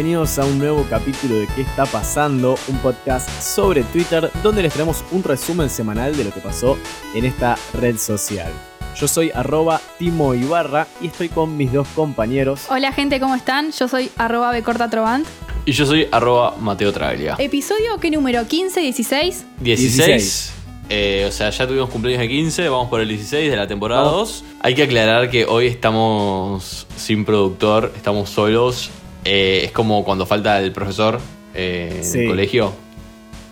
Bienvenidos a un nuevo capítulo de ¿Qué está pasando? Un podcast sobre Twitter donde les traemos un resumen semanal de lo que pasó en esta red social. Yo soy arroba Timo Ibarra y estoy con mis dos compañeros. Hola gente, ¿cómo están? Yo soy arroba becortatrovant. Y yo soy arroba Mateo Traglia. ¿Episodio qué número? ¿15, 16? 16. 16. eh, o sea, ya tuvimos cumpleaños de 15, vamos por el 16 de la temporada 2. Hay que aclarar que hoy estamos sin productor, estamos solos. Eh, es como cuando falta el profesor eh, en el colegio.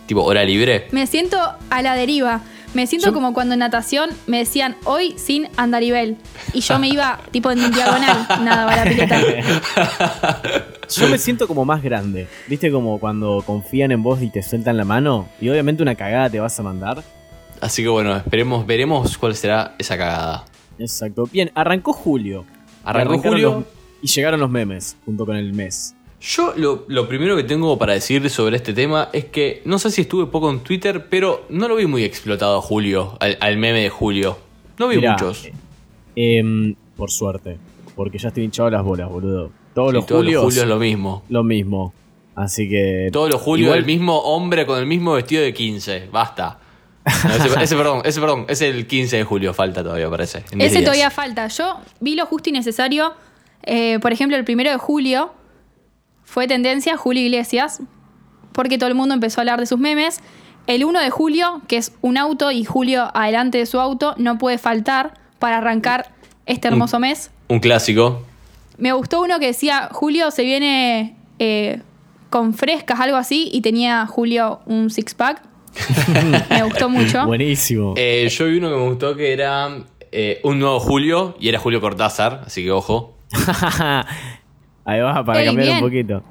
Tipo, hora libre. Me siento a la deriva. Me siento Yo- como cuando en natación me decían hoy sin andarivel. Y yo me iba tipo en diagonal, nada, va la pileta. Yo me siento como más grande. ¿Viste como cuando confían en vos y te sueltan la mano? Y obviamente una cagada te vas a mandar. Así que bueno, esperemos, veremos cuál será esa cagada. Exacto. Bien, arrancó julio. Arrancó julio. los- y llegaron los memes junto con el mes. Yo lo, lo primero que tengo para decir sobre este tema es que no sé si estuve poco en Twitter, pero no lo vi muy explotado a Julio, al, al meme de Julio. No vi Mirá, muchos. eh, em, por suerte. Porque ya estoy hinchado las bolas, boludo. Todos Sí, los todos julios los Julios lo mismo. lo mismo. Así que. Todos los Julios Igual- el mismo hombre con el mismo vestido de 15. Basta. No, ese, ese, perdón, ese perdón, es el 15 de julio, falta todavía, parece. en 10 Ese días. todavía falta. Yo vi lo justo y necesario. Eh, por ejemplo, el primero de julio fue tendencia Julio Iglesias, porque todo el mundo empezó a hablar de sus memes. El 1 de julio, que es un auto y Julio adelante de su auto, no puede faltar para arrancar este hermoso mes. Un clásico. Me gustó uno que decía, Julio se viene eh, con frescas, algo así, y tenía Julio un six-pack. me gustó mucho. Buenísimo. Eh, yo vi uno que me gustó que era eh, un nuevo Julio y era Julio Cortázar, así que ojo. Ahí va, para Ey, cambiar bien. un poquito.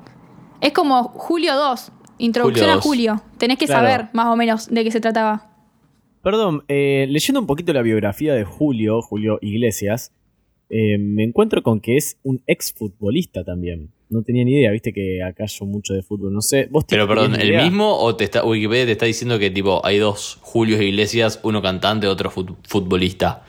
Es como Julio 2, introducción Julio a 2. Julio. Tenés que Claro. saber más o menos de qué se trataba. Perdón, eh, leyendo un poquito la biografía de Julio, Julio Iglesias, eh, me encuentro con que es un exfutbolista también. No tenía ni idea, viste que acá yo mucho de fútbol, no sé. ¿Vos Pero perdón, ¿el idea? mismo o te está, Wikipedia te está diciendo que tipo hay dos Julios Iglesias, uno cantante, otro fut- futbolista?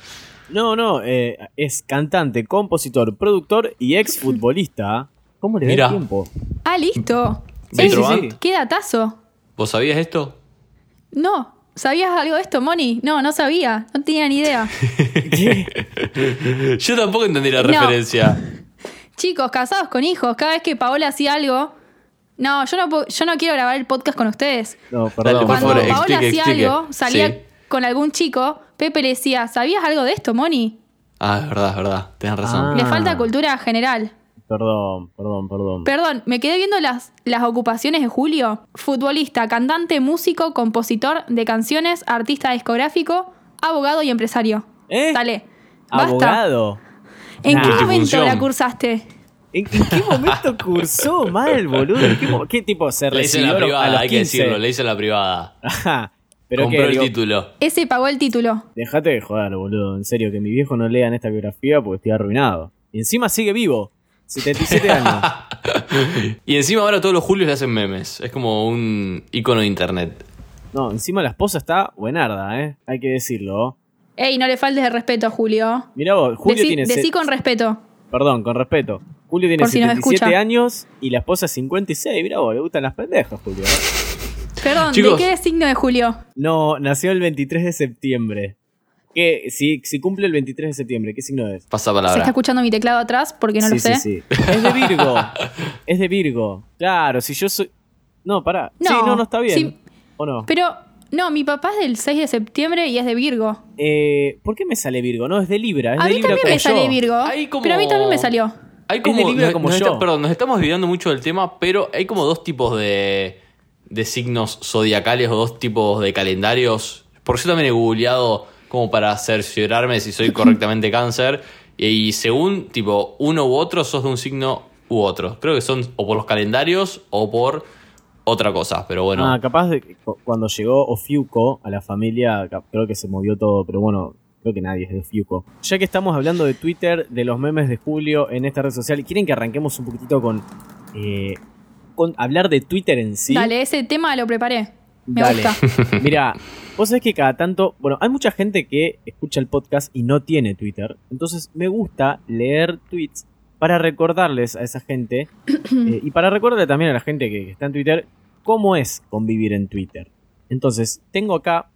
No, no, eh, es cantante, compositor, productor y exfutbolista. ¿Cómo le da tiempo? Ah, listo. Sí, Ey, sí, sí. ¿Qué datazo? ¿Vos sabías esto? No. ¿Sabías algo de esto, Moni? No, no sabía. No tenía ni idea. Yo tampoco entendí la No. referencia. Chicos, casados con hijos, cada vez que Paola hacía algo. No, yo no, puedo- yo no quiero grabar el podcast con ustedes. No, Dale, perdón. por Cuando favor, Paola explique, hacía explique. algo, salía Sí. con algún chico, Pepe le decía, ¿sabías algo de esto, Moni? Ah, es verdad, es verdad. Tenés razón. Ah. Le falta cultura general. Perdón, perdón, perdón. Perdón, me quedé viendo las, las ocupaciones de Julio. Futbolista, cantante, músico, compositor de canciones, artista discográfico, abogado y empresario. ¿Eh? Dale. Basta. Abogado. ¿En Nah. qué momento la cursaste? ¿En, en qué momento cursó mal, boludo? ¿En qué, qué tipo se Le hice la a los- a privada, hay que 15? decirlo, le hice en la privada. Ajá. Pero Compró que el digo, título. Ese pagó el título. Dejate de joder, boludo. En serio, que mi viejo no lea en esta biografía porque estoy arruinado. Y encima sigue vivo. 77 años. Y encima ahora todos los Julios le hacen memes. Es como un icono de internet. No, encima la esposa está buenarda, ¿eh? Hay que decirlo. Ey, no le faltes de respeto a Julio. Mirá vos, Julio decí, tiene... decí con respeto. Perdón, con respeto. Julio tiene si nos 77 escucha. años y la esposa 56. Mirá vos, le gustan las pendejas, Julio. Perdón, Chicos. ¿de qué signo de Julio? No, nació el 23 de septiembre. ¿Qué? Si, si cumple el 23 de septiembre, ¿qué signo es? Pasa Se está palabra. escuchando mi teclado atrás porque no sí, lo sé. sí, sí. Es de Virgo. es de Virgo. Claro, si yo soy. No, pará. No, sí, no, no está bien. sí. ¿O no? Pero, no, mi papá es del 6 de septiembre y es de Virgo. Eh, ¿Por qué me sale Virgo? No, es de Libra. Es A de mí Libra también me sale yo. Virgo. Como- Pero a mí también me salió. Hay Es de como, Libra nos- como nos yo. está- perdón, nos estamos olvidando mucho del tema, pero hay como dos tipos de, de signos zodiacales o dos tipos de calendarios. Porque yo también he googleado como para cerciorarme si soy correctamente cáncer. Y según, tipo, uno u otro sos de un signo u otro. Creo que son o por los calendarios o por otra cosa, pero bueno. Ah, capaz de cuando llegó Ofiuco a la familia, creo que se movió todo, pero bueno, creo que nadie es de Ofiuco. Ya que estamos hablando de Twitter, de los memes de Julio en esta red social, ¿quieren que arranquemos un poquitito con, eh, con hablar de Twitter en sí? Dale, ese tema lo preparé. Me Dale. gusta. Mira, vos sabés que cada tanto, bueno, hay mucha gente que escucha el podcast y no tiene Twitter, entonces me gusta leer tweets para recordarles a esa gente eh, y para recordarle también a la gente que, que está en Twitter cómo es convivir en Twitter. Entonces, tengo acá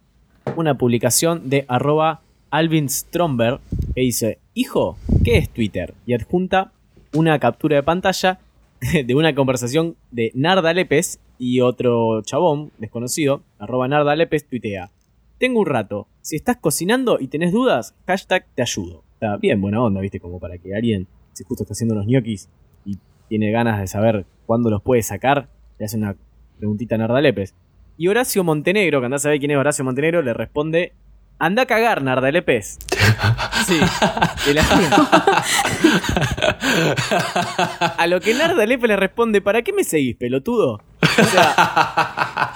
una publicación de arroba Alvin Stromberg que dice, hijo, ¿qué es Twitter? Y adjunta una captura de pantalla de una conversación de Narda Lepes y otro chabón desconocido, arroba Narda Lepes, tuitea. Tengo un rato. Si estás cocinando y tenés dudas, hashtag te ayudo. Está bien, buena onda, viste, como para que alguien, si justo está haciendo unos ñoquis y tiene ganas de saber cuándo los puede sacar, le hace una preguntita a Narda Lepes. Y Horacio Montenegro, que andás a saber quién es Horacio Montenegro, le responde: Anda a cagar, Narda Lepes. Sí. a lo que Narda Lepes le responde: ¿Para qué me seguís, pelotudo? O sea,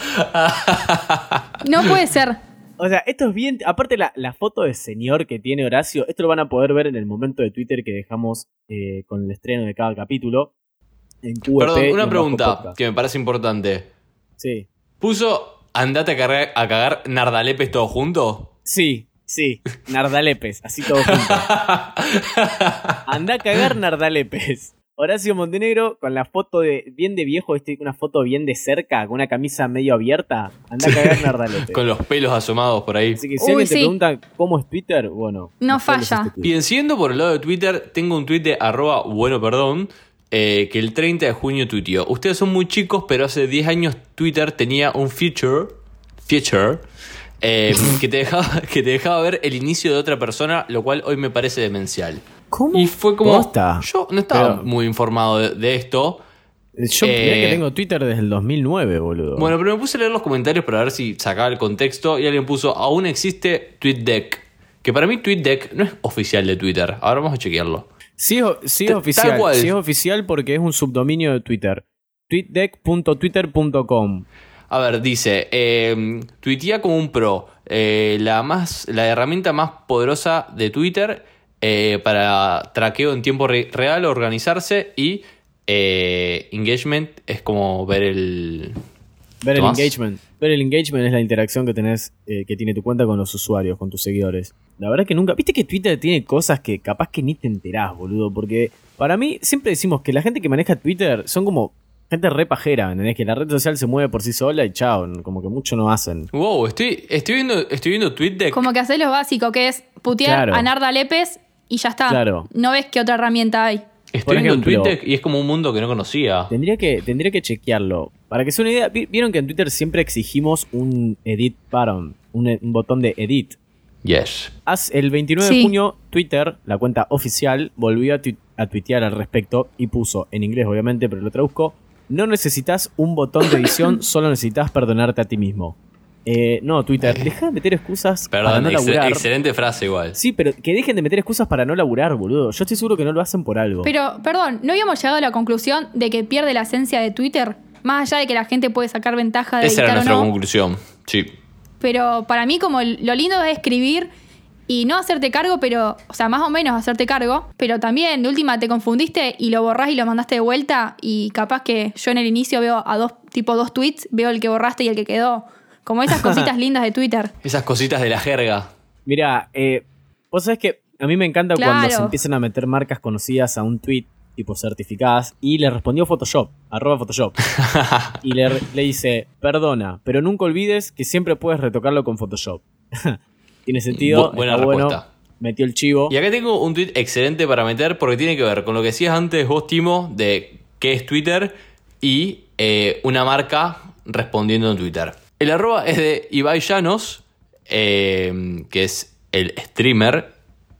No puede ser. O sea, esto es bien. Aparte, la, la foto de señor que tiene Horacio, esto lo van a poder ver en el momento de Twitter que dejamos eh, con el estreno de cada capítulo. En Perdón, una en pregunta que me parece importante. Sí. ¿Puso andate a, cargar- a cagar Nardalepes todo junto? Sí, sí. Nardalepes, así todo junto. Anda a cagar Nardalepes. Horacio Montenegro con la foto de bien de viejo, este, una foto bien de cerca, con una camisa medio abierta. Anda a cagar Nardalepes. Con los pelos asomados por ahí. Así que si Uy, alguien te sí. pregunta cómo es Twitter, bueno. No falla. este siguiendo por el lado de Twitter, tengo un tweet de arroba bueno perdón, eh, que el 30 de junio tuiteó. Ustedes son muy chicos, pero hace 10 años Twitter tenía un feature, feature eh, que, te dejaba, que te dejaba ver el inicio de otra persona, lo cual hoy me parece demencial. ¿Cómo? Y fue como... Posta. Yo no estaba Pero- muy informado de, de esto. Yo Eh, mirá que tengo Twitter desde el 2009, boludo. Bueno, pero me puse a leer los comentarios para ver si sacaba el contexto y alguien puso, aún existe TweetDeck. Que para mí TweetDeck no es oficial de Twitter. Ahora vamos a chequearlo. sí, es- sí es Tal oficial. cual. Sí es oficial porque es un subdominio de Twitter. tweetdeck.twitter.com A ver, dice, eh, tuitea como un pro, eh, la, más, la herramienta más poderosa de Twitter eh, para traqueo en tiempo re- real, organizarse y eh, engagement es como ver el... Ver el ¿Tomás? engagement. Ver el engagement es la interacción que tenés, que tiene tu cuenta con los usuarios, con tus seguidores. La verdad que nunca. Viste que Twitter tiene cosas que capaz que ni te enterás, boludo. Porque para mí, siempre decimos que la gente que maneja Twitter son como gente re pajera, ¿entendés? Que la red social se mueve por sí sola y chao. Como que mucho no hacen. Wow, estoy, estoy viendo, estoy viendo TweetDeck. Como que haces lo básico, que es putear Claro. a Narda Lepes y ya está. Claro. No ves qué otra herramienta hay. Estoy viendo TweetDeck y es como un mundo que no conocía. Tendría que, tendría que chequearlo. Para que sea una idea, vi- vieron que en Twitter siempre exigimos un edit button, un, un botón de edit. Yes. El 29 de junio, Twitter, la cuenta oficial, volvió a, tui- a tuitear al respecto y puso, en inglés obviamente, pero lo traduzco, no necesitas un botón de edición, solo necesitas perdonarte a ti mismo. Eh, no, Twitter, deja de meter excusas para no excel- laburar. excelente frase igual. Sí, pero que dejen de meter excusas para no laburar, boludo. Yo estoy seguro que no lo hacen por algo. Pero, perdón, ¿no habíamos llegado a la conclusión de que pierde la esencia de Twitter? Más allá de que la gente puede sacar ventaja de Esa era o nuestra no. conclusión. Sí. Pero para mí, como lo lindo es escribir y no hacerte cargo, pero, o sea, más o menos hacerte cargo, pero también de última te confundiste y lo borrás y lo mandaste de vuelta y capaz que yo en el inicio veo a dos, tipo dos tweets, veo el que borraste y el que quedó. Como esas cositas lindas de Twitter. Esas cositas de la jerga. Mira, eh, vos sabés que a mí me encanta cuando se empiezan a meter marcas conocidas a un tweet, tipo certificadas, y le respondió Photoshop, arroba Photoshop. y le, le dice, perdona, pero nunca olvides que siempre puedes retocarlo con Photoshop. Tiene sentido, Bu- buena está bueno, respuesta. metió el chivo. Y acá tengo un tweet excelente para meter porque tiene que ver con lo que decías antes vos, Timo, de qué es Twitter y eh, una marca respondiendo en Twitter. El arroba es de Ibai Llanos, eh, que es el streamer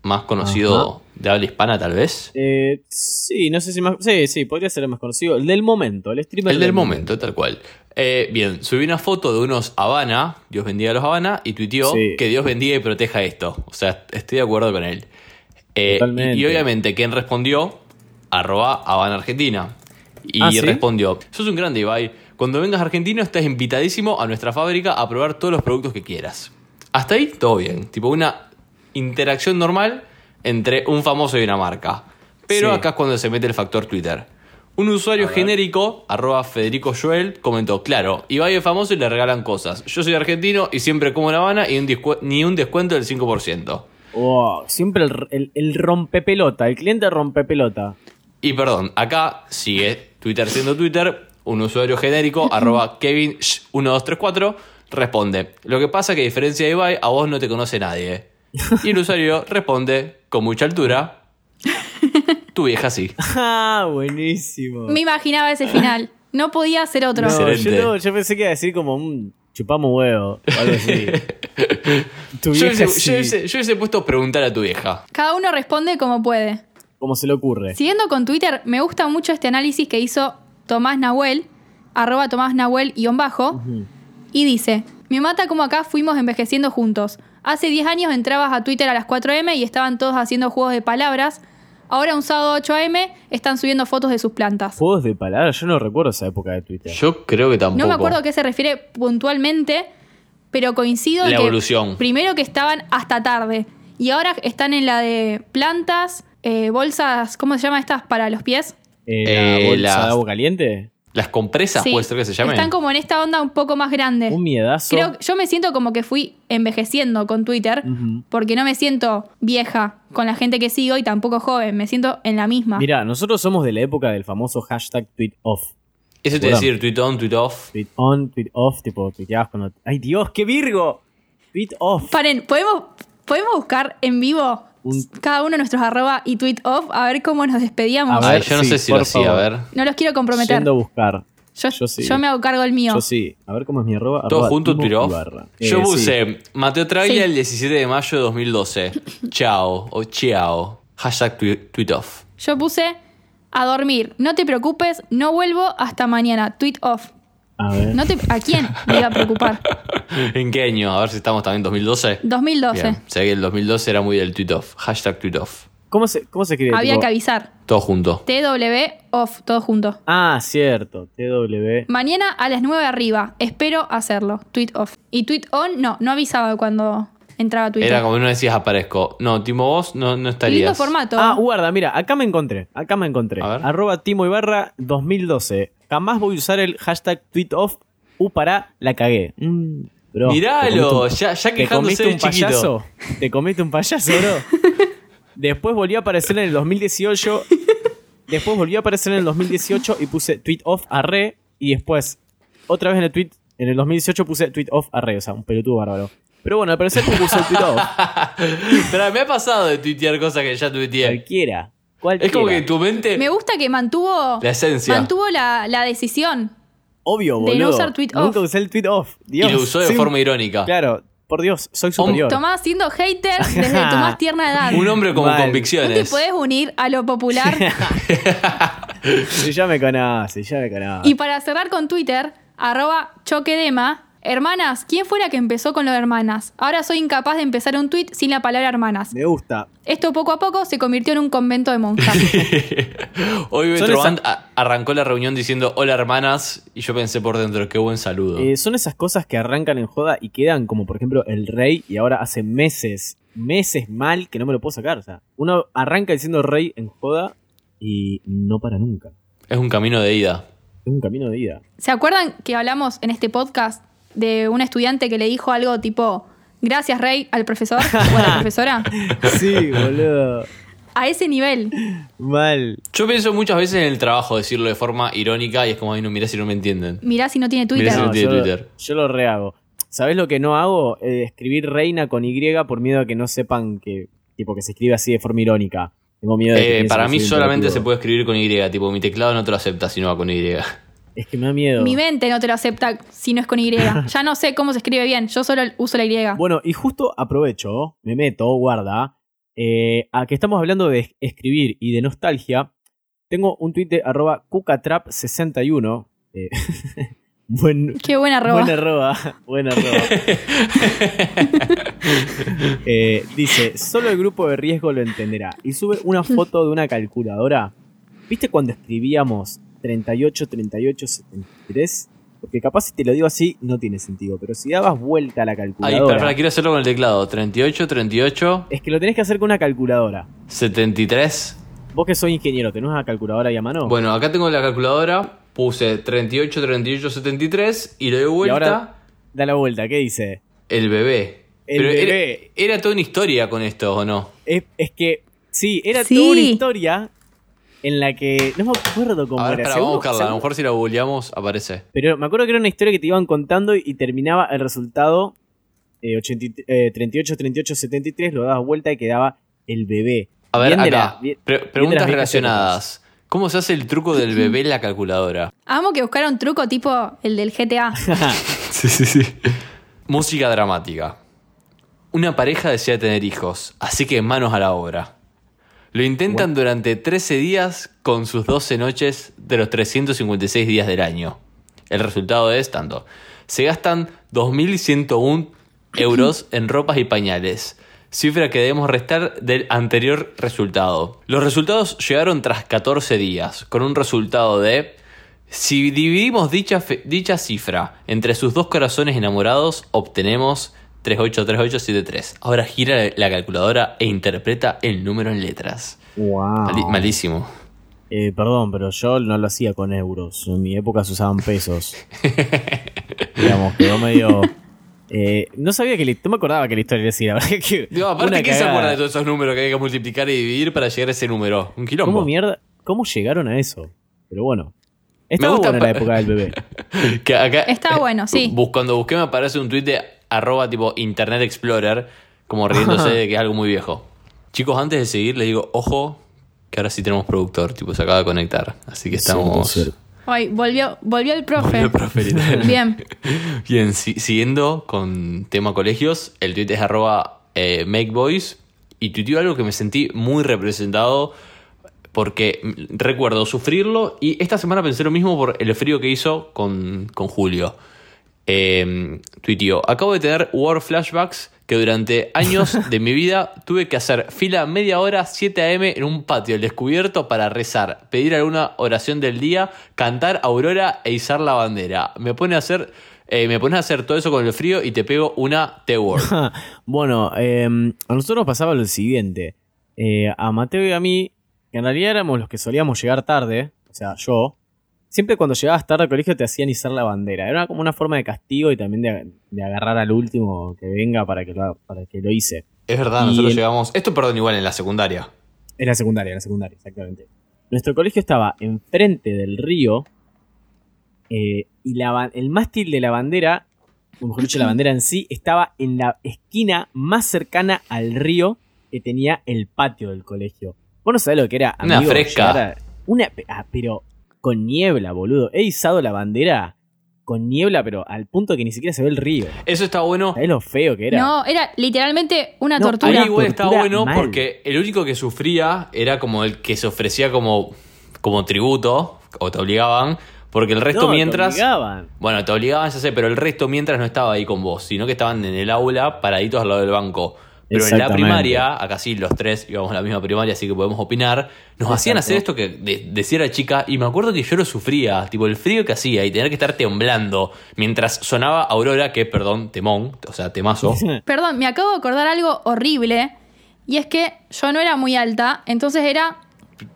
más conocido de habla hispana, tal vez. Eh, sí, no sé si más... Sí, sí, podría ser el más conocido. El del momento, el streamer El del momento, tal cual. Eh, bien, subí una foto de unos Habana, Dios bendiga a los Habana, y tuiteó Sí. que Dios bendiga y proteja esto. O sea, estoy de acuerdo con él. Eh, Totalmente. y, y obviamente, quien respondió? Arroba Habana Argentina. Y ¿Ah, sí? respondió: Sos un grande, Ibai. Cuando vengas a Argentina, estás invitadísimo a nuestra fábrica a probar todos los productos que quieras. Hasta ahí, todo bien. Tipo, una interacción normal entre un famoso y una marca. Pero Sí. acá es cuando se mete el factor Twitter. Un usuario genérico, arroba Federico Joel, comentó, claro, Ibai es famoso y le regalan cosas. Yo soy argentino y siempre como La Habana y un ni un descuento del 5%. Wow, siempre el, el, el rompepelota, el cliente rompepelota. Y perdón, acá sigue Twitter siendo Twitter, un usuario genérico, arroba Kevin1234, responde, lo que pasa que a diferencia de Ibai, a vos no te conoce nadie. Y el usuario responde, con mucha altura, tu vieja sí. Ah, buenísimo. Me imaginaba ese final. No podía ser otro. No, yo, no, yo pensé que iba a decir como un chupamos huevo o algo así. tu Yo vieja hubiese, sí. yo hubiese- yo hubiese puesto preguntar a tu vieja. Cada uno responde como puede. Como se le ocurre. Siguiendo con Twitter, me gusta mucho este análisis que hizo Tomás Nahuel, arroba Tomás Nahuel guion bajo, y dice, me mata como acá fuimos envejeciendo juntos. Hace 10 años entrabas a Twitter a las 4M y estaban todos haciendo juegos de palabras. Ahora un sábado 8am están subiendo fotos de sus plantas. Juegos de palabras, yo no recuerdo esa época de Twitter. Yo creo que tampoco. No me acuerdo a qué se refiere puntualmente, pero coincido en La que evolución. primero que estaban hasta tarde y ahora están en la de plantas, eh, bolsas, ¿cómo se llama estas para los pies? Eh, ¿La Eh, bolsa las- de agua caliente? Las compresas, Sí, puede ser que se llamen. Están como en esta onda un poco más grande. Un miedazo. Creo, yo me siento como que fui envejeciendo con Twitter, porque no me siento vieja con la gente que sigo y tampoco joven, me siento en la misma. Mira, nosotros somos de la época del famoso hashtag tweet off. Eso te decir, tweet on, tweet off. Tweet on, tweet off, tipo, tuiteabas cuando. ¡Ay, Dios, qué virgo! Tweet off. Paren, ¿podemos, ¿podemos buscar en vivo Un- cada uno nuestros arroba y tweet off a ver cómo nos despedíamos? A ver, yo no sí, sé si lo hacía, a ver. No los quiero comprometer. Yendo a buscar. Yo, yo sí. yo me hago cargo del mío. Yo sí. A ver cómo es mi arroba. Todo arroba junto, Timo tweet off. Ibarra. Yo Eh, puse sí. Mateo Traglia Sí. el 17 de mayo de 2012. Chao o chiao. Hashtag tweet off. Yo puse a dormir. No te preocupes, no vuelvo hasta mañana. Tweet off. A ver. No te, ¿A quién me iba a preocupar? ¿En qué año? A ver si estamos también en 2012. 2012. Bien. Sé que el 2012 era muy del tweet off. Hashtag tweet off. ¿Cómo se, cómo se escribe? Había Tipo- que avisar. Todo junto. TW off, todo junto. Ah, cierto. TW. Mañana a las 9 arriba. Espero hacerlo. Tweet off. Y tweet on, no, no avisaba cuando entraba Twitter. Era como no decías aparezco. No, Timo, vos no, no Lindo estarías. formato. Ah, guarda, mira, acá me encontré. Acá me encontré. A ver. Arroba Timo Ibarra 2012. Jamás voy a usar el hashtag tweet off. U para la cagué. Mm, bro, Miralo, te comiste un- ya- ya ¿Te quejándose comiste de un chiquito. payaso? ¿Te comiste un payaso, bro? Después volvió a aparecer en el 2018. Después volvió a aparecer en el 2018 y puse tweet off arre. Y después, otra vez en el tweet, en el 2018 puse tweet off arre. O sea, un pelotudo bárbaro. Pero bueno, al parecer puse el tweet off. Pero me ha pasado de tuitear cosas que ya tuiteé. Cualquiera. Cualquiera. Es como que tu mente. Me gusta que mantuvo La esencia. mantuvo la, la decisión. Obvio, de boludo. no usar tweet Nunca off. usé el tweet off. Dios, y lo usó de forma irónica. Claro, por Dios, soy superior. Tomás siendo hater desde tu más tierna edad. Un hombre con Mal. ¿No te convicciones. podés unir a lo popular? Si ya me conoce, ya me conoce. y para cerrar con Twitter, arroba choquedema. Hermanas, ¿quién fue la que empezó con lo de hermanas? Ahora soy incapaz de empezar un tweet sin la palabra hermanas. Me gusta. Esto poco a poco se convirtió en un convento de monjas. Hoy a- arrancó la reunión diciendo hola hermanas y yo pensé por dentro, qué buen saludo. Eh, son esas cosas que arrancan en joda y quedan como por ejemplo el rey y ahora hace meses, meses mal que no me lo puedo sacar. O sea, uno arranca diciendo rey en joda y no para nunca. Es un camino de ida. Es un camino de ida. ¿Se acuerdan que hablamos en este podcast de un estudiante que le dijo algo tipo, gracias Rey al profesor o a la profesora? Sí, boludo. A ese nivel. Mal. Yo pienso muchas veces en el trabajo decirlo de forma irónica y es como, ay, no, mirá si no me entienden. Mirá si no tiene Twitter. Mirá si no No, tiene yo, lo- Twitter. yo lo rehago. ¿Sabés lo que no hago? Eh, escribir reina con Y por miedo a que no sepan que tipo que se escribe así de forma irónica. Tengo miedo de que Eh, para mí solamente se puede escribir con Y, tipo, mi teclado no te lo acepta si no va con Y. Es que me da miedo. Mi mente no te lo acepta si no es con Y. Ya no sé cómo se escribe bien, yo solo uso la Y. Bueno, y justo aprovecho, me meto, guarda, eh, a que estamos hablando de escribir y de nostalgia. Tengo un tweet de arroba cucatrap61. eh, buen, Qué buena arroba. Buena arroba, buena arroba. Eh, dice, solo el grupo de riesgo lo entenderá. Y sube una foto de una calculadora. ¿Viste cuando escribíamos 38, 38, 73. Porque capaz si te lo digo así no tiene sentido. Pero si dabas vuelta a la calculadora. espera, espera, quiero hacerlo con el teclado. 38, 38, Es que lo tenés que hacer con una calculadora. 73. Vos que soy ingeniero, ¿tenés una calculadora ahí a mano? Bueno, acá tengo la calculadora. Puse 38, 38, 73 y le doy y vuelta ahora da la vuelta, ¿qué dice? el bebé. El Pero era- bebé. Era, toda una historia con esto, ¿o no? Es, es que, sí, era Sí. toda una historia en la que. No me acuerdo cómo A ver, era. espera, vamos a buscarla. A lo mejor si la googleamos aparece. Pero me acuerdo que era una historia que te iban contando y, y terminaba el resultado eh, 80 eh, 38, 38, 73, lo dabas vuelta y quedaba el bebé. A ver, acá. la- Pre- preguntas relacionadas. ¿Cómo se hace el truco del bebé en la calculadora? Amo que buscaran un truco tipo el del GTA. Sí, sí, sí. Música dramática. Una pareja desea tener hijos, así que manos a la obra. Lo intentan durante 13 días con sus 12 noches de los 356 días del año. El resultado es tanto. Se gastan 2.101 euros en ropas y pañales, cifra que debemos restar del anterior resultado. Los resultados llegaron tras 14 días, con un resultado de... Si dividimos dicha, dicha cifra entre sus dos corazones enamorados, obtenemos 383873. Ahora gira la calculadora e interpreta el número en letras. Wow. Malísimo. Eh, perdón, pero yo no lo hacía con euros. En mi época se usaban pesos. Digamos, quedó medio. eh, no sabía que. la- No me acordaba que la historia decía. La verdad que. Digo, aparte, ¿quién se acuerda de todos esos números que hay que multiplicar y dividir para llegar a ese número? Un quilombo. ¿Cómo mierda? ¿Cómo llegaron a eso? Pero bueno. Estaba gusta buena la pa- época del bebé. Que acá- Está bueno, sí. Cuando busqué me aparece un tweet de arroba tipo Internet Explorer, como riéndose de que es algo muy viejo. Chicos, antes de seguir les digo, ojo, que ahora sí tenemos productor, tipo se acaba de conectar. Así que estamos... Ay, volvió, volvió el profe. Volvió el profe, literal. Bien. Bien, si- siguiendo con tema colegios, el tweet es arroba eh, makeboys y tuiteó algo que me sentí muy representado porque recuerdo sufrirlo y esta semana pensé lo mismo por el frío que hizo con, con Julio. Eh, tuiteó, acabo de tener war flashbacks que durante años de mi vida tuve que hacer fila media hora 7 a.m. en un patio al descubierto para rezar, pedir alguna oración del día, cantar aurora e izar la bandera. Me pone a hacer, eh, me pones a hacer todo eso con el frío y te pego una T-word. bueno, eh, a nosotros nos pasaba lo siguiente. Eh, a Mateo y a mí, que en realidad éramos los que solíamos llegar tarde, o sea, yo, siempre cuando llegabas tarde al colegio te hacían izar la bandera. Era como una forma de castigo y también de, de agarrar al último que venga para que lo, para que lo hice. Es verdad, Y nosotros el- llegamos. Esto, perdón, igual en la secundaria. En la secundaria, en la secundaria, exactamente. Nuestro colegio estaba enfrente del río eh, y la, el mástil de la bandera, o mejor dicho, la bandera en sí, estaba en la esquina más cercana al río que tenía el patio del colegio. Vos no sabés lo que era, Una fresca. una, ah, pero con niebla, boludo. He izado la bandera con niebla, pero al punto que ni siquiera se ve el río. Eso está bueno. ¿Sabés lo feo que era? No, era literalmente una No, tortura. Ahí igual estaba tortura bueno mal. porque el único que sufría era como el que se ofrecía como, como tributo, o te obligaban, porque el resto No, te mientras... obligaban. Bueno, te obligaban, ya sé, pero el resto mientras no estaba ahí con vos, sino que estaban en el aula paraditos al lado del banco. Pero en la primaria, acá sí los tres íbamos a la misma primaria, así que podemos opinar, nos hacían hacer esto que de- decía la chica, y me acuerdo que yo lo sufría, tipo el frío que hacía y tener que estar temblando mientras sonaba Aurora, que perdón, temón, o sea, temazo. Perdón, me acabo de acordar algo horrible. Y es que yo no era muy alta, entonces era.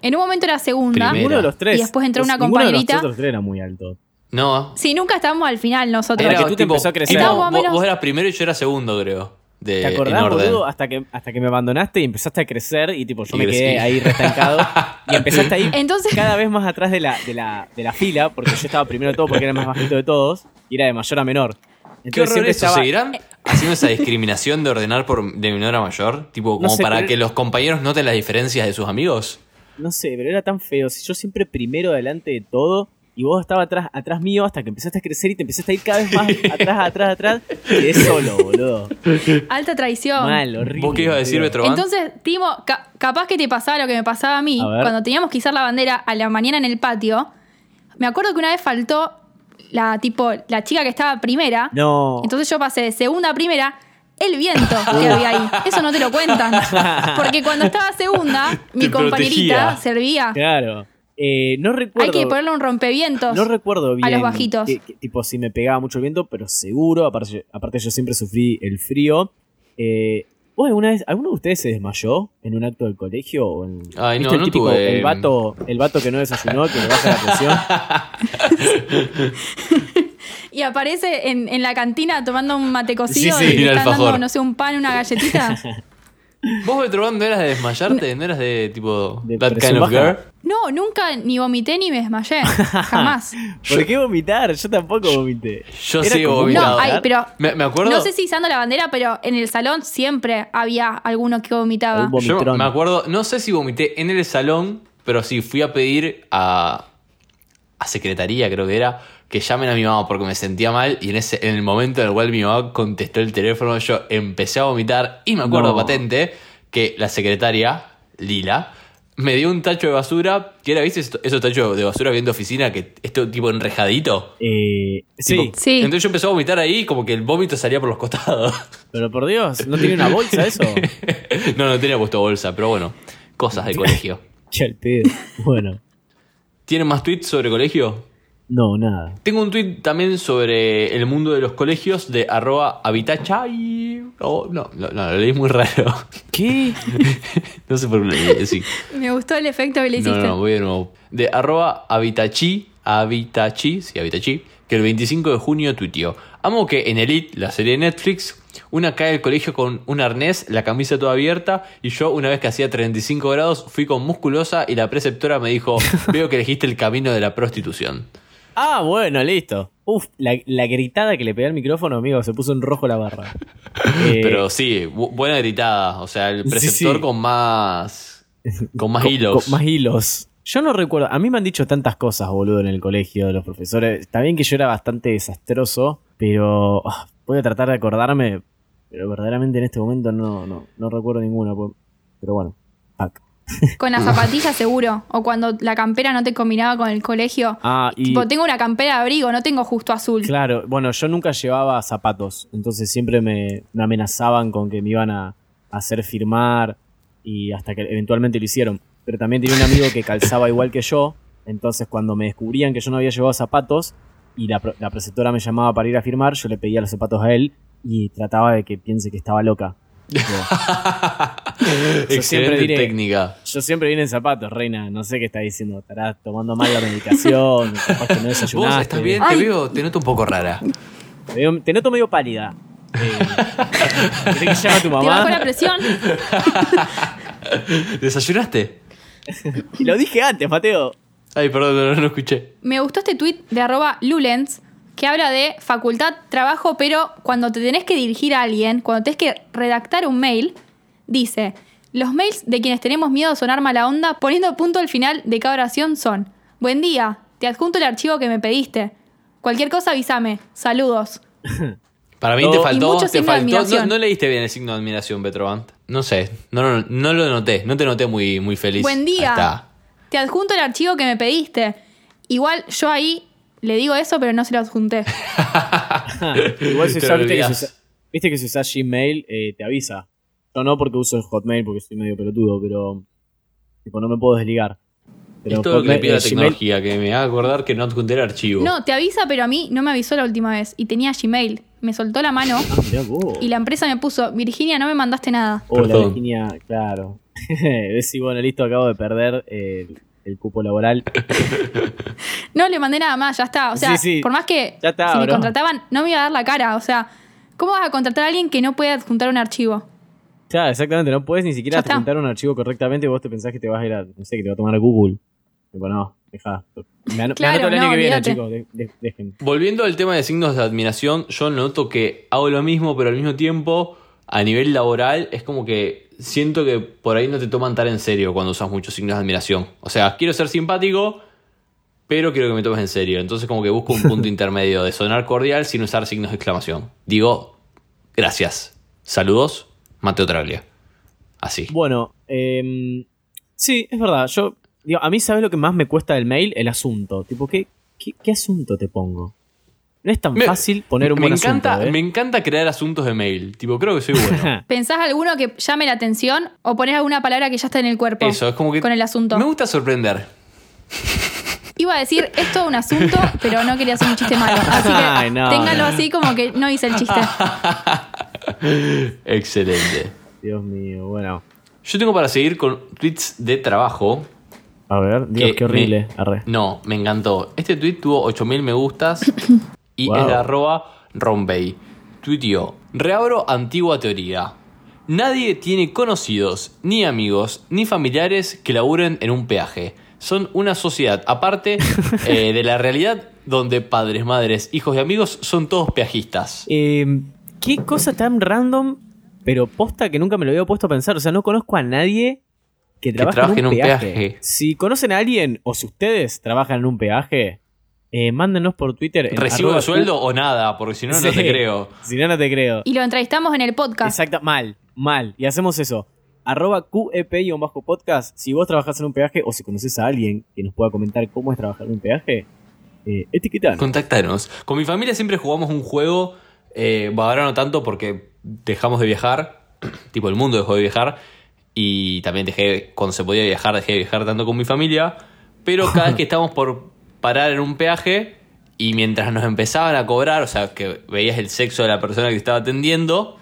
En un momento era segunda. Primera. Ninguno de los tres. Y después entró una Ninguno de compañerita. nosotros tres era muy alto. No, Sí, nunca estábamos al final nosotros. Era que tú te empezó a crecer. Estábamos menos- vos eras primero y yo era segundo, creo. De, ¿Te acordás, en orden. boludo? Hasta que, hasta que me abandonaste y empezaste a crecer y tipo yo Y me crecí. quedé ahí restancado y empezaste a ir Entonces- cada vez más atrás de la, de, la, de la fila porque yo estaba primero de todo porque era el más bajito de todos y era de mayor a menor. ¿Qué Entonces horror siempre eso? estaba- ¿Seguirán haciendo esa discriminación de ordenar por de menor a mayor? Tipo, como sé, para pero- que los compañeros noten las diferencias de sus amigos. No sé, pero era tan feo. Si Yo siempre primero delante de todo y vos estabas atrás, atrás mío hasta que empezaste a crecer y te empezaste a ir cada vez más atrás, atrás, atrás. Quedé solo, boludo. Alta traición. Mal, horrible. ¿Vos qué ibas a decir. Betroban? Entonces, Timo, ca- capaz que te pasaba lo que me pasaba a mí, A cuando teníamos que izar la bandera a la mañana en el patio. Me acuerdo que una vez faltó la tipo la chica que estaba primera. No. Entonces yo pasé de segunda a primera. El viento que había ahí. Eso no te lo cuentan. Porque cuando estaba segunda, mi Te compañerita protegía. servía. Claro. Eh, no recuerdo. Hay que ponerle un rompevientos. No recuerdo bien. a los bajitos. tipo, si me pegaba mucho el viento, pero seguro. Aparte, aparte yo siempre sufrí el frío. Eh, ¿Vos alguna vez, alguno de ustedes se desmayó en un acto del colegio? O en, Ay, ¿viste no, el no típico, tuve- El vato, el vato que no desayunó, que le baja la presión. Y aparece en, en la cantina tomando un mate cocido Sí, sí. y le están dando, no sé, un pan, una galletita. ¿Vos, Betrobán, no eras de desmayarte? ¿No eras de tipo De that kind of girl? No, nunca ni vomité ni me desmayé. Jamás. ¿Por qué vomitar? Yo tampoco vomité. Yo Era sí vomitado. No, hay, pero. Me, me acuerdo. No sé si izando la bandera, pero en el salón siempre había alguno que vomitaba. Yo me acuerdo, no sé si vomité en el salón, pero sí fui a pedir a, a secretaría, creo que era, que llamen a mi mamá porque me sentía mal y en ese en el momento en el cual mi mamá contestó el teléfono, yo empecé a vomitar y me acuerdo No. patente que la secretaria, Lila, me dio un tacho de basura, que era, ¿viste? Esos tachos de basura bien de oficina, que esto tipo enrejadito. Eh, sí, Tipo, Sí. Entonces yo empecé a vomitar ahí como que el vómito salía por los costados. pero por Dios, ¿no tiene una bolsa eso? no, no tenía puesto bolsa, pero bueno, cosas de colegio. Bueno, ¿Tienen más tweets sobre colegio? No, nada. Tengo un tweet también sobre el mundo de los colegios de arroba habitachai. Oh, no, no, no, lo leí muy raro. ¿Qué? no sé por qué lo leí así. Me gustó el efecto que le No, hiciste. no, no, voy de nuevo. De arroba habitachi, habitachi, sí, habitachi, que el 25 de junio tuiteó. Amo que en Elite, la serie de Netflix, una cae al colegio con un arnés, la camisa toda abierta, y yo, una vez que hacía 35 grados, fui con musculosa y la preceptora me dijo, veo que elegiste el camino de la prostitución. Ah, bueno, listo. Uf, la, la gritada que le pegué al micrófono, amigo, se puso en rojo la barra. Eh, Pero sí, bu- buena gritada. O sea, el preceptor sí. con más. Con más con- hilos. con más hilos. Yo no recuerdo, a mí me han dicho tantas cosas, boludo, en el colegio de los profesores. Está bien que yo era bastante desastroso, pero ah, voy a tratar de acordarme, pero verdaderamente en este momento no, no, no recuerdo ninguna. pues. Pero bueno, fuck. Con las zapatillas seguro. O cuando la campera no te combinaba con el colegio. Ah, y Tipo, tengo una campera de abrigo, no tengo justo azul. claro, bueno, yo nunca llevaba zapatos, entonces siempre me, me amenazaban con que me iban a, a hacer firmar y hasta que eventualmente lo hicieron. Pero también tenía un amigo que calzaba igual que yo, entonces cuando me descubrían que yo no había llevado zapatos y la preceptora me llamaba para ir a firmar, yo le pedía los zapatos a él y trataba de que piense que estaba loca. Excelente diré- técnica. yo siempre vine en zapatos, reina, no sé qué está diciendo, estarás tomando mal la medicación, capaz que no desayunaste. Vos estás bien, te veo, te noto un poco rara. Te, veo- te noto medio pálida. Eh, ¿Querés que llame a tu Te bajó la mamá? presión. ¿Desayunaste? Lo dije antes, Mateo. Ay, perdón, no, no escuché. Me gustó este tweet de arroba Lulens que habla de facultad, trabajo, pero cuando te tenés que dirigir a alguien, cuando tenés que redactar un mail, dice, los mails de quienes tenemos miedo a sonar mala onda, poniendo punto al final de cada oración son, buen día, te adjunto el archivo que me pediste. Cualquier cosa avísame. Saludos. Para mí Oh. te faltó. Te de faltó no, leíste bien el signo de admiración, Petrovant. No sé, no, no, no lo noté. No te noté muy, muy feliz. Buen día. Te adjunto el archivo que me pediste. Igual yo ahí le digo eso, pero no se lo adjunté. Igual si lo viste, que si olvidás. usás- viste que si usás Gmail, eh, te avisa. Yo no porque uso el Hotmail porque soy medio pelotudo, pero tipo, no me puedo desligar. Pero es todo lo que le Hotmail- la eh, Gmail- tecnología, que me haga acordar que no adjunté el archivo. No, te avisa, pero a mí no me avisó la última vez. Y tenía Gmail. Me soltó la mano Ah, mirá vos. y la empresa me puso, Virginia, no me mandaste nada. Hola, Perdón. Virginia, claro. Ves si, bueno, listo, acabo de perder eh, el, el cupo laboral. No le mandé nada más, ya está. O sea, Sí, sí. por más que Ya está, si me contrataban, no me iba a dar la cara. O sea, ¿cómo vas a contratar a alguien que no puede adjuntar un archivo? Claro, exactamente, no puedes ni siquiera Ya está. adjuntar un archivo correctamente y vos te pensás que te vas a ir a, no sé, que te va a tomar a Google. Tipo, no, deja. Me, ano- Claro, me anoto el año no, que viene, chicos, de- de- dejen. Volviendo al tema de signos de admiración, yo noto que hago lo mismo, pero al mismo tiempo, a nivel laboral, es como que siento que por ahí no te toman tan en serio cuando usas muchos signos de admiración. O sea, quiero ser simpático, pero quiero que me tomes en serio. Entonces, como que busco un punto intermedio de sonar cordial sin usar signos de exclamación. Digo, gracias. Saludos, Mateo Traglia. Así. Bueno, em, sí, es verdad. Yo, digo, a mí, ¿sabes lo que más me cuesta del mail? El asunto. Tipo, ¿qué, qué, qué asunto te pongo? No es tan Me- fácil poner un me buen encanta, asunto, ¿eh? Me encanta crear asuntos de mail. Tipo, creo que soy bueno. ¿Pensás alguno que llame la atención o ponés alguna palabra que ya está en el cuerpo? Eso, es como que. Con el asunto. Me gusta sorprender. Iba a decir, es todo un asunto, pero no quería hacer un chiste malo. Así que Ay, no, ténganlo no. así como que no hice el chiste. Excelente. Dios mío, bueno. Yo tengo para seguir con tweets de trabajo. A ver, Dios, qué horrible. me- Arre. No, me encantó. Este tweet tuvo 8000 me gustas y Wow. de arroba rombey. Tuiteó, reabro antigua teoría. Nadie tiene conocidos, ni amigos, ni familiares que laburen en un peaje. Son una sociedad aparte eh, de la realidad donde padres, madres, hijos y amigos son todos peajistas. Eh, qué cosa tan random, pero posta que nunca me lo había puesto a pensar. O sea, no conozco a nadie que trabaje trabaje en un, en un peaje. peaje. Si conocen a alguien o si ustedes trabajan en un peaje, eh, mándenos por Twitter. ¿Recibo de sueldo o nada? Porque si no, no te creo. Si no, no te creo. Y lo entrevistamos en el podcast. Exacto, mal, mal. Y hacemos eso. Arroba QEP-podcast. Si vos trabajás en un peaje o si conoces a alguien que nos pueda comentar cómo es trabajar en un peaje, eh, etiquetanos. Contactanos. Con mi familia siempre jugamos un juego, eh, ahora no tanto porque dejamos de viajar, tipo el mundo dejó de viajar, y también dejé, cuando se podía viajar, dejé de viajar tanto con mi familia, pero cada vez que estábamos por parar en un peaje, y mientras nos empezaban a cobrar, o sea, que veías el sexo de la persona que estaba atendiendo,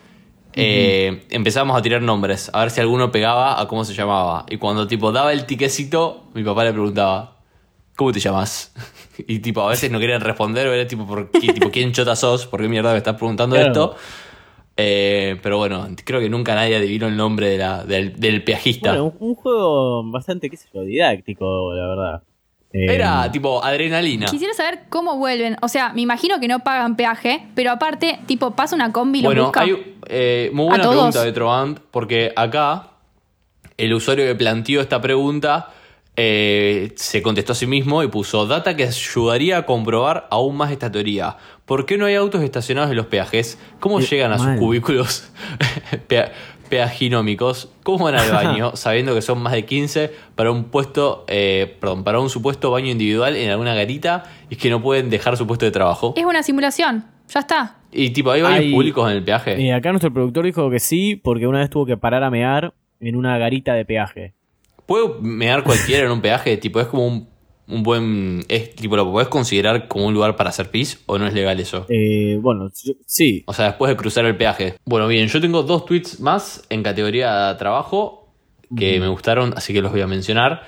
eh, empezamos a tirar nombres, a ver si alguno pegaba a cómo se llamaba. Y cuando tipo daba el tiquecito, mi papá le preguntaba, ¿cómo te llamas? Y tipo, a veces no querían responder, o era tipo, ¿por qué, tipo ¿quién chota sos? ¿Por qué mierda me estás preguntando Claro. esto? Eh, pero bueno, creo que nunca nadie adivinó el nombre de la- del, del peajista. Bueno, un, un juego bastante, qué sé yo, didáctico, la verdad. Eh, Era tipo adrenalina. Quisiera saber cómo vuelven. O sea, me imagino que no pagan peaje, pero aparte, tipo, pasa una combi y lo Bueno, busca. hay eh, muy A buena todos. pregunta de Trovant, porque acá el usuario que planteó esta pregunta eh, se contestó a sí mismo y puso data que ayudaría a comprobar aún más esta teoría. ¿Por qué no hay autos estacionados en los peajes? ¿Cómo Eh, llegan a mal. sus cubículos peaginómicos? ¿Cómo van al baño sabiendo que son más de 15 para un puesto, eh, perdón, para un supuesto baño individual en alguna garita y que no pueden dejar su puesto de trabajo? Es una simulación. Ya está. Y tipo, ¿hay baños Hay- públicos en el peaje? eh, acá nuestro productor dijo que sí, porque una vez tuvo que parar a mear en una garita de peaje. ¿Puedo mear cualquiera en un peaje? Tipo, es como un, un buen. Es, tipo, ¿lo podés considerar como un lugar para hacer pis o no es legal eso? Eh, bueno, yo- sí. O sea, después de cruzar el peaje. Bueno, bien, yo tengo dos tweets más en categoría trabajo que me gustaron, así que los voy a mencionar.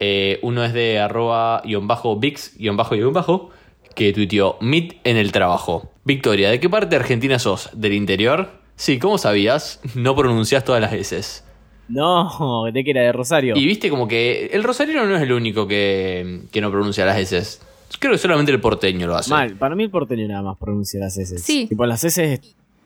Eh, uno es de arroba guion bajo vix guion bajo guion bajo que tuiteó Meet en el trabajo. Victoria, ¿de qué parte de Argentina sos? ¿Del interior? Sí, ¿cómo sabías? No pronunciás todas las veces. No, de que era de Rosario. Y viste como que el rosarino no es el único que, que no pronuncia las S. Creo que solamente el porteño lo hace. Mal, para mí el porteño nada más pronuncia las S. Sí. Tipo, las S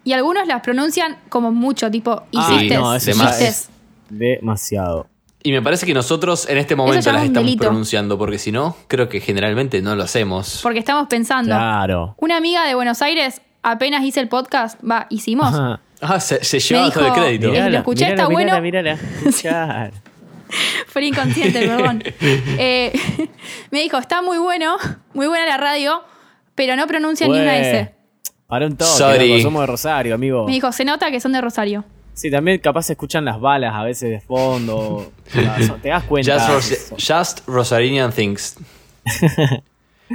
Y algunos las pronuncian como mucho, tipo, Ah, hiciste. no, ese ya hiciste. es demasiado. Y me parece que nosotros en este momento es las estamos delito. pronunciando, porque si no, creo que generalmente no lo hacemos. Porque estamos pensando. Claro. Una amiga de Buenos Aires, apenas hice el podcast, va, hicimos. Ajá. Ah, se, se lleva dijo- todo el crédito. Mirá. lo escuché, mirala, está mirala, bueno. Mirala, Escuchar. Fue inconsciente, perdón. Eh, me dijo, está muy bueno, muy buena la radio, pero no pronuncia ni una. S. Para un toque, Sorry. loco, somos de Rosario, amigo. Me dijo, se nota que son de Rosario. Sí, también capaz se escuchan las balas a veces de fondo. Te das cuenta. Just, Ros- just Rosarinian Things.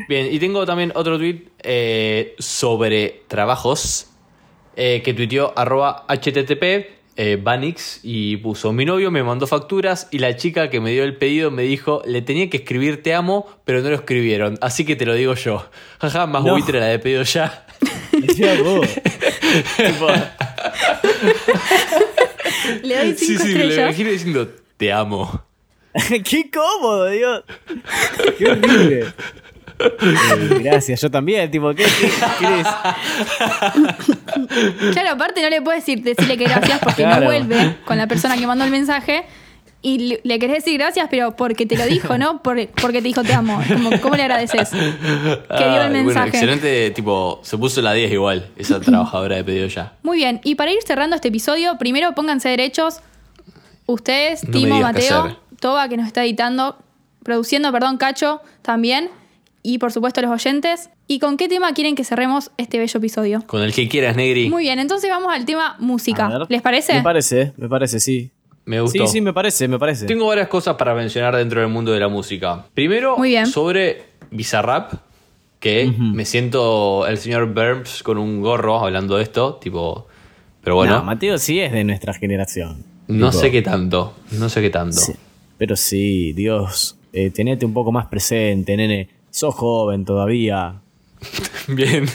Bien, y tengo también otro tweet eh, sobre trabajos eh, que tuiteó arroba http eh, Banix y puso mi novio me mandó facturas y la chica que me dio el pedido me dijo le tenía que escribir te amo pero no lo escribieron así que te lo digo yo jaja más No. buitre la de pedido ya Le doy sí cinco sí me lo estrellas. imagino diciendo te amo ¡Qué cómodo, Dios! ¡Qué horrible! Eh, gracias, yo también, tipo, ¿qué, qué, qué? Claro, aparte no le puedes decir, decirle que gracias porque Claro. no vuelve con la persona que mandó el mensaje. Y le- querés decir gracias, pero porque te lo dijo, ¿no? Por- porque te dijo te amo. Como, ¿Cómo le agradeces? Que dio el Bueno, mensaje. excelente, tipo, se puso la 10 igual, esa trabajadora de pedido ya. Muy bien, y para ir cerrando este episodio, primero pónganse derechos. Ustedes, No Timo, Mateo. Toba, que nos está editando, produciendo, perdón, Cacho también. Y por supuesto los oyentes. ¿Y con qué tema quieren que cerremos este bello episodio? Con el que quieras, Negri. Muy bien, entonces vamos al tema música. ¿Les parece? Me parece, me parece, sí. Me gustó. Sí, sí, me parece, me parece. Tengo varias cosas para mencionar dentro del mundo de la música. Primero, Muy bien. sobre Bizarrap, que me siento el señor Burns con un gorro hablando de esto, tipo... Pero bueno, No, Mateo sí es de nuestra generación. no Tipo, sé qué tanto, no sé qué tanto. sí. Pero sí, Dios, eh, tenete un poco más presente, nene. Sos joven todavía. Bien,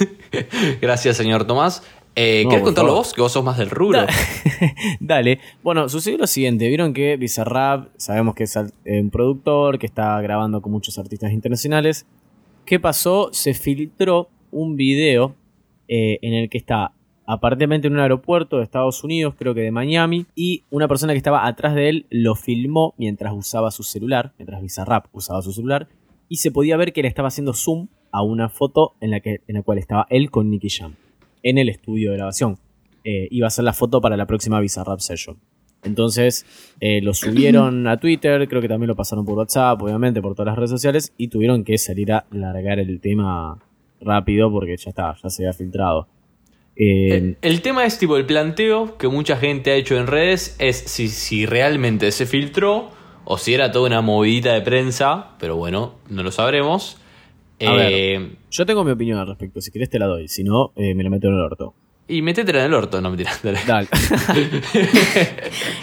gracias señor Tomás. Eh, No, ¿Querés por contarlo favor. vos? Que vos sos más del rubro. Da- Dale. Bueno, sucedió lo siguiente. Vieron que Bizarrap, sabemos que es eh, un productor que está grabando con muchos artistas internacionales. ¿Qué pasó? Se filtró un video eh, en el que está aparentemente en un aeropuerto de Estados Unidos, creo que de Miami, y una persona que estaba atrás de él lo filmó mientras usaba su celular, mientras Bizarrap usaba su celular, y se podía ver que le estaba haciendo zoom a una foto en la, que, en la cual estaba él con Nicky Jam en el estudio de grabación. Eh, iba a ser la foto para la próxima Bizarrap Session. Entonces eh, lo subieron a Twitter, creo que también lo pasaron por WhatsApp, obviamente, por todas las redes sociales, y tuvieron que salir a largar el tema rápido porque ya está, ya se había filtrado. Eh, El, tema es tipo el planteo que mucha gente ha hecho en redes es si, si realmente se filtró o si era toda una movidita de prensa, pero bueno, no lo sabremos. A Eh, yo tengo mi opinión al respecto, si querés te la doy, si no, eh, me la meto en el orto. y métetela en el orto, no mentira. dale. Dale.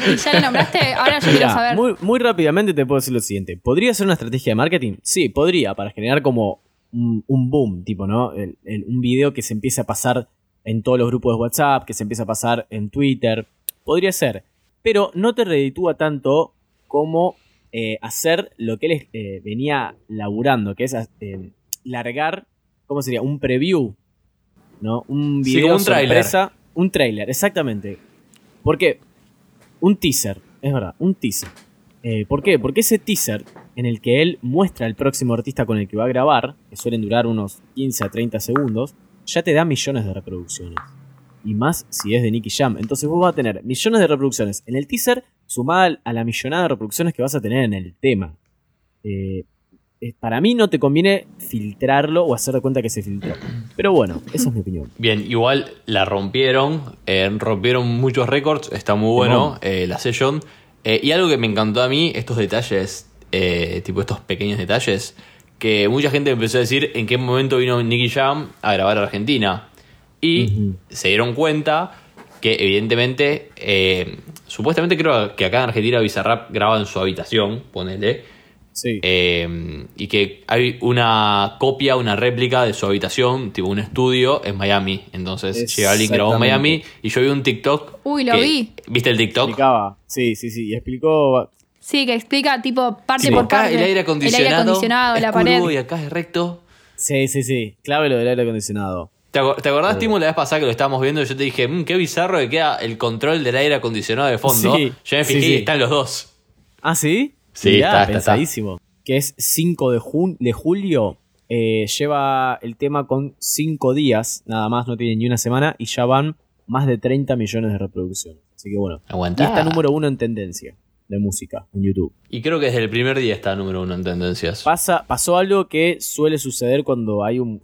Y ya lo nombraste, ahora yo quiero saber. muy, muy rápidamente te puedo decir lo siguiente. ¿Podría ser una estrategia de marketing? Sí, podría, para generar como un, un boom, tipo, ¿no? El- el- un video que se empiece a pasar en todos los grupos de WhatsApp, que se empiece a pasar en Twitter. Podría ser. Pero no te reditúa tanto como eh, hacer lo que él eh, venía laburando, que es eh, largar, ¿cómo sería? Un preview, ¿no? Un Sí, video como un sorpresa. Un trailer, exactamente. Porque un teaser, es verdad, un teaser. ¿Por qué? Porque ese teaser en el que él muestra al próximo artista con el que va a grabar, que suelen durar unos 15 a 30 segundos, ya te da millones de reproducciones. Y más si es de Nicky Jam. Entonces vos vas a tener millones de reproducciones en el teaser, sumada a la millonada de reproducciones que vas a tener en el tema. Eh, para mí no te conviene filtrarlo o hacer de cuenta que se filtró. Pero bueno, esa es mi opinión. Bien, igual la rompieron, eh, rompieron muchos récords, está muy bueno eh, la session. Eh, y algo que me encantó a mí, estos detalles, tipo estos pequeños detalles, que mucha gente empezó a decir en qué momento vino Nicky Jam a grabar a Argentina. Y se dieron cuenta que evidentemente, eh, supuestamente creo que acá en Argentina Bizarrap graba en su habitación, ponele. Sí. Eh, y que hay una copia, una réplica de su habitación, tipo un estudio en Miami. Entonces llega alguien grabó en Miami y yo vi un TikTok. Uy, lo que- vi. ¿Viste el TikTok? explicaba. Sí, sí, sí. Y explicó. Sí, que explica tipo parte Tipo, por acá parte. el aire acondicionado, El aire acondicionado, es la curvo pared. y acá es recto. Sí, sí, sí. Clave lo del aire acondicionado. ¿Te, aco- te acordás. Timo, la vez pasada que lo estábamos viendo? y Yo te dije, "Mm, qué bizarro que queda el control del aire acondicionado de fondo. Sí, yo me fijé sí. y están los dos. ¿Ah, sí? Sí, Mirá, está, está, pensadísimo. Que es 5 de, jun- de julio. eh, lleva el tema con 5 días, nada más, no tiene ni una semana, y ya van más de 30 millones de reproducciones. Así que bueno. Aguantá. Y está número uno en tendencia de música en YouTube. Y creo que desde el primer día está número uno en tendencias. Pasa, pasó algo que suele suceder cuando hay un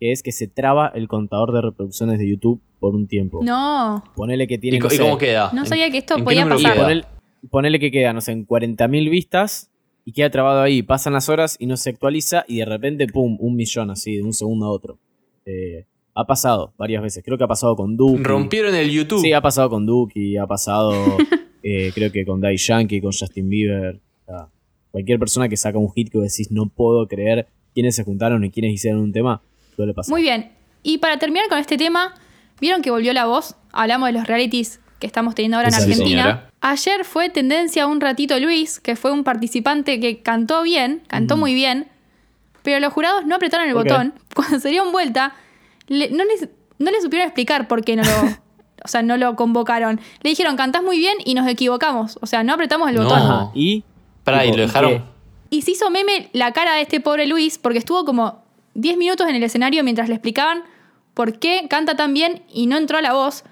es que se traba el contador de reproducciones de YouTube por un tiempo. No, Ponele que tiene ¿Y, no y sé, cómo queda? no ¿En- sabía que esto podía pasar. queda? ponele, ponele que queda, no sé, en 40.000 vistas y queda trabado ahí. Pasan las horas y no se actualiza y de repente, pum, un millón así, de un segundo a otro. Eh, ha pasado varias veces. Creo que ha pasado con Duke. Rompieron el YouTube. Sí, ha pasado con Duke y ha pasado, eh, creo que con Daddy Yankee, con Justin Bieber. O sea, cualquier persona que saca un hit que vos decís, no puedo creer quiénes se juntaron y quiénes hicieron un tema, suele pasar. Muy bien. Y para terminar con este tema, ¿vieron que volvió la voz? Hablamos de los realities que estamos teniendo ahora en Argentina. señora. Ayer fue tendencia un ratito Luis, que fue un participante que cantó bien, cantó muy bien, pero los jurados no apretaron el botón. Cuando se dieron vuelta, le- no, les, no le supieron explicar por qué no lo, o sea, no lo convocaron. Le dijeron, cantás muy bien y nos equivocamos. O sea, no apretamos el No. botón. Y. Pará, y lo ¿y dejaron. qué? Y se hizo meme la cara de este pobre Luis porque estuvo como 10 minutos en el escenario mientras le explicaban por qué canta tan bien y no entró a la voz.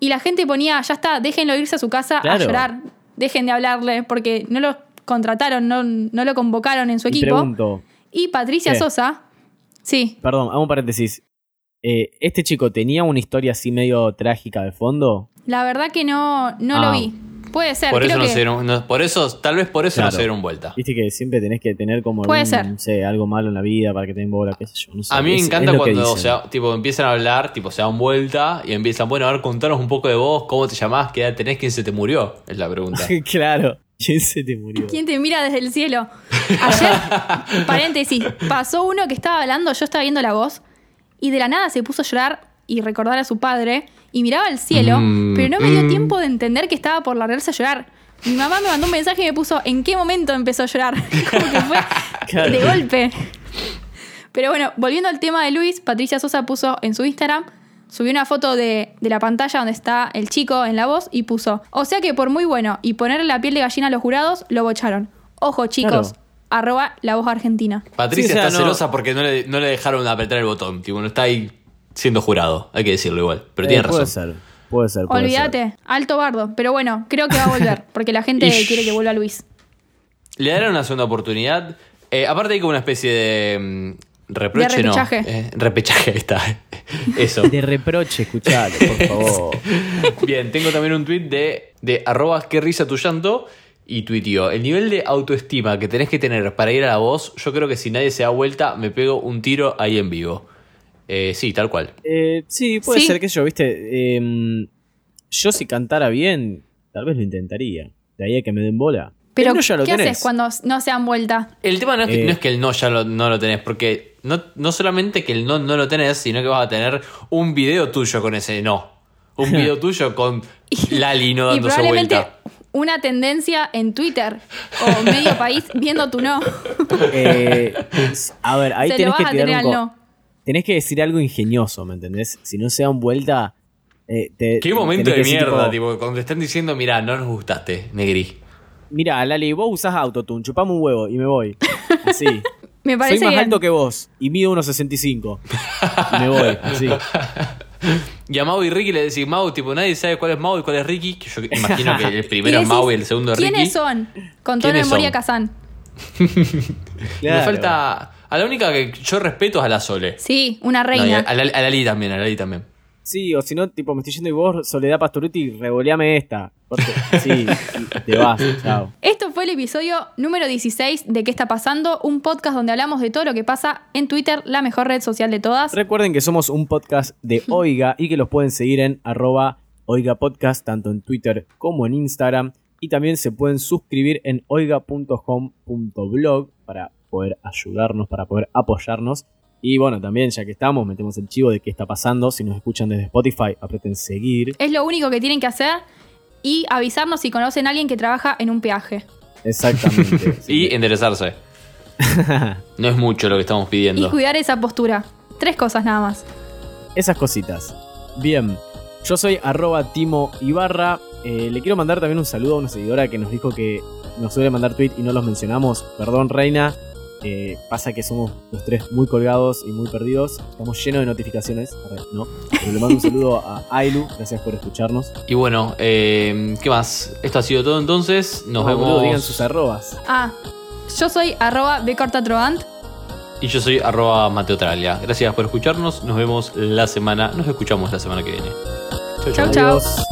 Y la gente ponía, ya está, déjenlo irse a su casa Claro. a llorar, dejen de hablarle porque no lo contrataron, no, no lo convocaron en su Y equipo. pregunto, Y Patricia ¿Qué? Sosa, sí, perdón, hago un paréntesis. Eh, ¿Este chico tenía una historia así medio trágica de fondo? la verdad que no, no Ah, lo vi. Puede ser. Por eso, creo no que- se dieron, no- por eso, tal vez por eso no Claro. se dieron vuelta. Viste que siempre tenés que tener como Puede algún, ser. no sé, algo malo en la vida para que te den bola, qué sé yo. No sé. A mí me Es- encanta es cuando o dicen. sea, tipo, empiezan a hablar, tipo, se dan vuelta y empiezan, bueno, a ver, contanos un poco de vos, cómo te llamás, qué edad tenés, quién se te murió, es la pregunta. claro. ¿Quién se te murió? ¿Quién te mira desde el cielo? Ayer, paréntesis, pasó uno que estaba hablando, yo estaba viendo la voz, y de la nada se puso a llorar y recordar a su padre, y miraba al cielo, Mm, pero no me dio mm. tiempo de entender que estaba por largarse a llorar. Mi mamá me mandó un mensaje y me puso, ¿en qué momento empezó a llorar? Como que fue Claro. de golpe. Pero bueno, volviendo al tema de Luis, Patricia Sosa puso en su Instagram, subió una foto de, de la pantalla donde está el chico en la voz y puso, o sea que por muy bueno y ponerle la piel de gallina a los jurados, lo bocharon. Ojo chicos, Claro. arroba la voz argentina. Patricia Sí, o sea, está no- celosa porque no le, no le dejaron apretar el botón, tipo, no está ahí siendo jurado, hay que decirlo igual, pero Eh, tiene puede razón. ser, puede ser. puede ser. Olvídate, alto bardo. Pero bueno, creo que va a volver, porque la gente quiere que vuelva Luis. Le darán una segunda oportunidad. Eh, aparte hay como una especie de mm, reproche, De no. repechaje. Eh, repechaje, ahí está. Eso. De reproche, escuchalo, por favor. Bien, tengo también un tweet de, de arroba qué risa tu llanto y tuiteó. El nivel de autoestima que tenés que tener para ir a la voz, yo creo que si nadie se da vuelta, me pego un tiro ahí en vivo. Eh, sí, tal cual. Eh, sí, puede Sí. ser que yo, viste. em, yo si cantara bien, tal vez lo intentaría. De ahí a que me den bola. Pero, no ya lo ¿qué tenés. haces cuando no se dan vuelta? El tema no es que, Eh. no, es que el no ya lo, no lo tenés, porque no, no solamente que el no no lo tenés, sino que vas a tener un video tuyo con ese no. Un video tuyo con Lali no Y dándose probablemente vuelta. una tendencia en Twitter o medio país viendo tu no. Eh, a ver, ahí Se lo vas que a tirar tener un al no. Tenés que decir algo ingenioso, ¿me entendés? Si no se dan vuelta. eh, te- Qué momento de mierda, tipo, tipo, cuando te están diciendo, mira, no nos gustaste, negri. Mira, Lali, vos usás autotune, chupame un huevo y me voy. Así. Me Soy parece más bien. alto que vos y mido unos 65. Y me voy, así. Y a Mau y Ricky le decís, Mau, tipo, nadie sabe cuál es Mau y cuál es Ricky. Que yo imagino que el primero es Mau y el segundo es Ricky. ¿Quiénes son? Con tono de ¿Quiénes Moria? Kazan. Me falta. A la única que yo respeto es a la Sole. Sí, una reina. a, a la, a Lali también, a Lali también. Sí, o si no, tipo, me estoy yendo y vos, Soledad Pastoruti, revoleame esta. Corte. Sí, te vas, chao. Esto fue el episodio número 16 de ¿Qué está pasando? Un podcast donde hablamos de todo lo que pasa en Twitter, la mejor red social de todas. Recuerden que somos un podcast de Oiga y que los pueden seguir en arroba Oiga Podcast, tanto en Twitter como en Instagram. Y también se pueden suscribir en oiga.com.blog para poder ayudarnos, para poder apoyarnos. Y bueno, también ya que estamos, metemos el chivo de qué está pasando. Si nos escuchan desde Spotify, aprieten seguir. Es lo único que tienen que hacer y avisarnos si conocen a alguien que trabaja en un peaje. Exactamente. Y enderezarse. No es mucho lo que estamos Y pidiendo. cuidar esa postura. Tres cosas nada más. esas cositas. Bien, yo soy arroba Timo Ibarra. Eh, le quiero mandar también un saludo a una seguidora que nos dijo que nos suele mandar tweet y no los mencionamos. Perdón, Reina. Eh, pasa que somos los tres muy colgados y muy perdidos. Estamos llenos de notificaciones. No. Pero le mando un saludo a Ailu. Gracias por escucharnos. Y bueno, eh, ¿qué más? Esto ha sido todo entonces. Nos No, vemos. boludo, digan sus arrobas. Ah, yo soy arroba becortatrovant. Y yo soy arroba Mateo Traglia. Gracias por escucharnos. Nos vemos la semana. Nos escuchamos la semana que viene. Chau, Chau, chau.